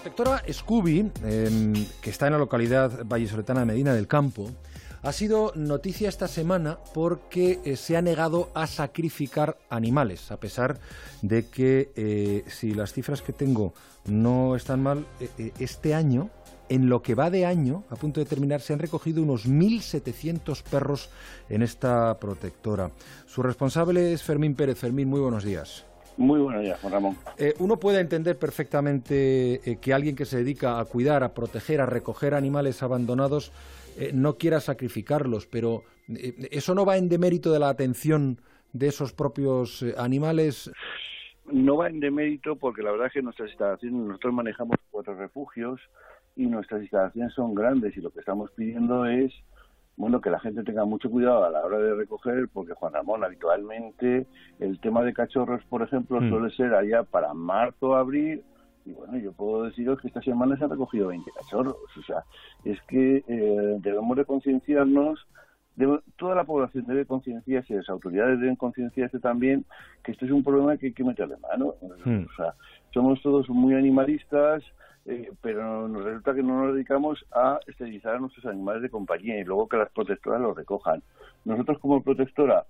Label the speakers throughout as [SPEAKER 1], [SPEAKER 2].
[SPEAKER 1] protectora Scooby, que está en la localidad vallisoletana de Medina del Campo, ha sido noticia esta semana porque eh, se ha negado a sacrificar animales, a pesar de que, eh, si las cifras que tengo no están mal, eh, este año, en lo que va de año, a punto de terminar, se han recogido unos 1.700 perros en esta protectora. Su responsable es Fermín Pérez. Fermín, muy buenos días.
[SPEAKER 2] Muy buenos días, Juan Ramón.
[SPEAKER 1] Eh, uno puede entender perfectamente eh, que alguien que se dedica a cuidar, a proteger, a recoger animales abandonados eh, no quiera sacrificarlos, pero ¿eso no va en demérito de la atención de esos propios animales?
[SPEAKER 2] No va en demérito porque la verdad es que nuestras instalaciones, nosotros manejamos cuatro refugios y nuestras instalaciones son grandes y lo que estamos pidiendo es bueno, que la gente tenga mucho cuidado a la hora de recoger, porque Juan Ramón, habitualmente el tema de cachorros, por ejemplo, mm. suele ser allá para marzo, abril, y bueno, yo puedo deciros que esta semana se han recogido 20 cachorros, o sea, es que eh, debemos de concienciarnos, toda la población debe concienciarse, las autoridades deben concienciarse también que esto es un problema que hay que meterle mano, mm. o sea, somos todos muy animalistas, eh, pero nos resulta que no nos dedicamos a esterilizar a nuestros animales de compañía y luego que las protectoras los recojan. Nosotros como protectora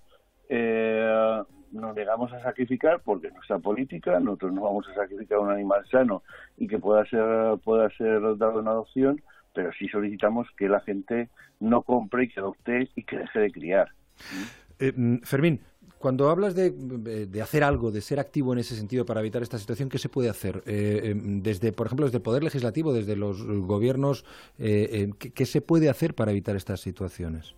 [SPEAKER 2] eh, nos negamos a sacrificar porque nuestra política, nosotros no vamos a sacrificar un animal sano y que pueda ser, pueda ser dado en adopción, pero sí solicitamos que la gente no compre y que adopte y que deje de criar.
[SPEAKER 1] Eh, mm, Fermín, cuando hablas de, hacer algo, de ser activo en ese sentido para evitar esta situación, ¿qué se puede hacer? Eh, em, desde, por ejemplo, desde el Poder Legislativo, desde los gobiernos, eh, em, ¿qué, se puede hacer para evitar estas situaciones?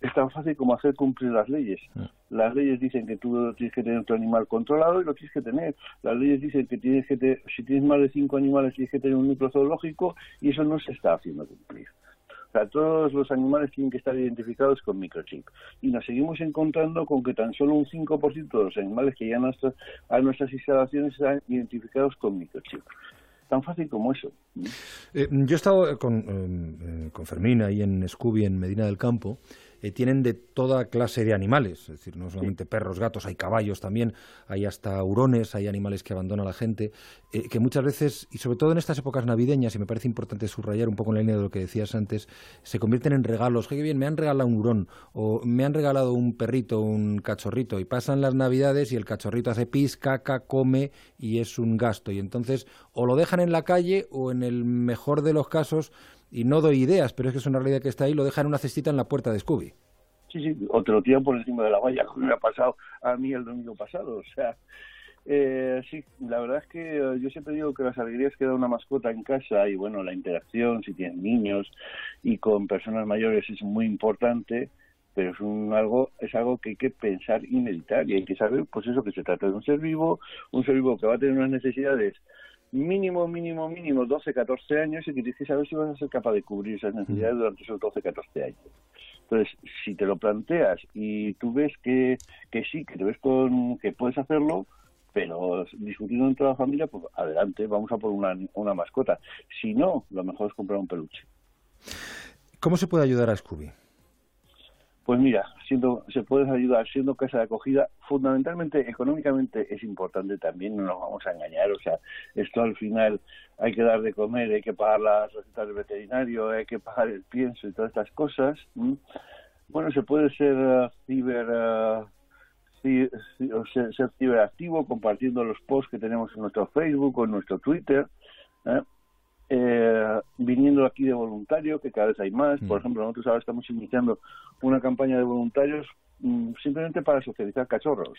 [SPEAKER 2] Es tan fácil como hacer cumplir las leyes. Ah. Las leyes dicen que tú tienes que tener tu animal controlado y lo tienes que tener. Las leyes dicen que tienes que si tienes más de cinco animales tienes que tener un microzoológico y eso no se está haciendo cumplir. Todos los animales tienen que estar identificados con microchip. Y nos seguimos encontrando con que tan solo un 5% de los animales que llegan a nuestras, instalaciones están identificados con microchip tan fácil como eso.
[SPEAKER 1] Eh, yo he estado con, eh, con Fermín ahí en Scooby, en Medina del Campo, eh, tienen de toda clase de animales, es decir, no solamente perros, gatos, hay caballos también, hay hasta hurones, hay animales que abandona la gente, eh, que muchas veces, y sobre todo en estas épocas navideñas, y me parece importante subrayar un poco en la línea de lo que decías antes, se convierten en regalos. Que bien, me han regalado un hurón, o me han regalado un perrito, un cachorrito, y pasan las navidades y el cachorrito hace pis, caca, come y es un gasto. Y entonces o lo dejan en la calle o en el mejor de los casos y no doy ideas, pero es que es una realidad que está ahí, lo dejan en una cestita en la puerta de Scooby.
[SPEAKER 2] Sí, sí, o te lo tiran por encima de la valla, como me ha pasado a mí el domingo pasado. O sea, eh, sí, la verdad es que eh, yo siempre digo que las alegrías que da una mascota en casa y bueno, la interacción, si tienes niños y con personas mayores es muy importante, pero es un algo es algo que hay que pensar y meditar y hay que saber pues eso que se trata de un ser vivo, un ser vivo que va a tener unas necesidades mínimo, mínimo, mínimo 12, 14 años y que tienes que saber si vas a ser capaz de cubrir esas necesidades durante esos 12, 14 años. Entonces, si te lo planteas y tú ves que, que sí, que te ves con, que puedes hacerlo, pero discutiendo en toda la familia, pues adelante, vamos a por una, una mascota. Si no, lo mejor es comprar un peluche.
[SPEAKER 1] ¿Cómo se puede ayudar a Scooby?
[SPEAKER 2] Pues mira, siendo, se puede ayudar siendo casa de acogida, fundamentalmente económicamente es importante también, no nos vamos a engañar, o sea, esto al final hay que dar de comer, hay que pagar las recetas del veterinario, hay que pagar el pienso y todas estas cosas. Bueno, se puede ser uh, ciber, uh, ser, ser, ciberactivo compartiendo los posts que tenemos en nuestro Facebook o en nuestro Twitter. ¿eh? eh, viniendo aquí de voluntario, que cada vez hay más. Por mm. ejemplo, nosotros ahora estamos iniciando una campaña de voluntarios mm, simplemente para socializar cachorros.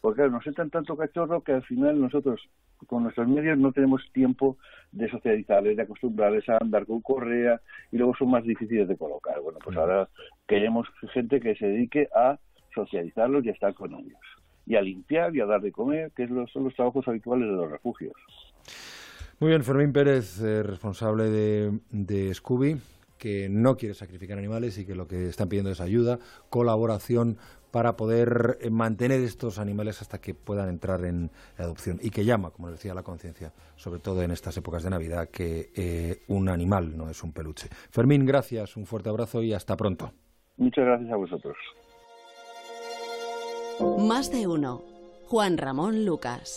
[SPEAKER 2] Porque claro, nos entran tanto cachorro que al final nosotros con nuestros medios no tenemos tiempo de socializarles, de acostumbrarles a andar con correa y luego son más difíciles de colocar. Bueno, pues ahora queremos gente que se dedique a socializarlos y a estar con ellos. Y a limpiar y a dar de comer, que son los trabajos habituales de los refugios.
[SPEAKER 1] Muy bien, Fermín Pérez, eh, responsable de, de Scooby, que no quiere sacrificar animales y que lo que están pidiendo es ayuda, colaboración para poder eh, mantener estos animales hasta que puedan entrar en adopción y que llama, como decía, la conciencia, sobre todo en estas épocas de Navidad, que eh, un animal no es un peluche. Fermín, gracias, un fuerte abrazo y hasta pronto.
[SPEAKER 2] Muchas gracias a vosotros.
[SPEAKER 3] Más de uno. Juan Ramón Lucas.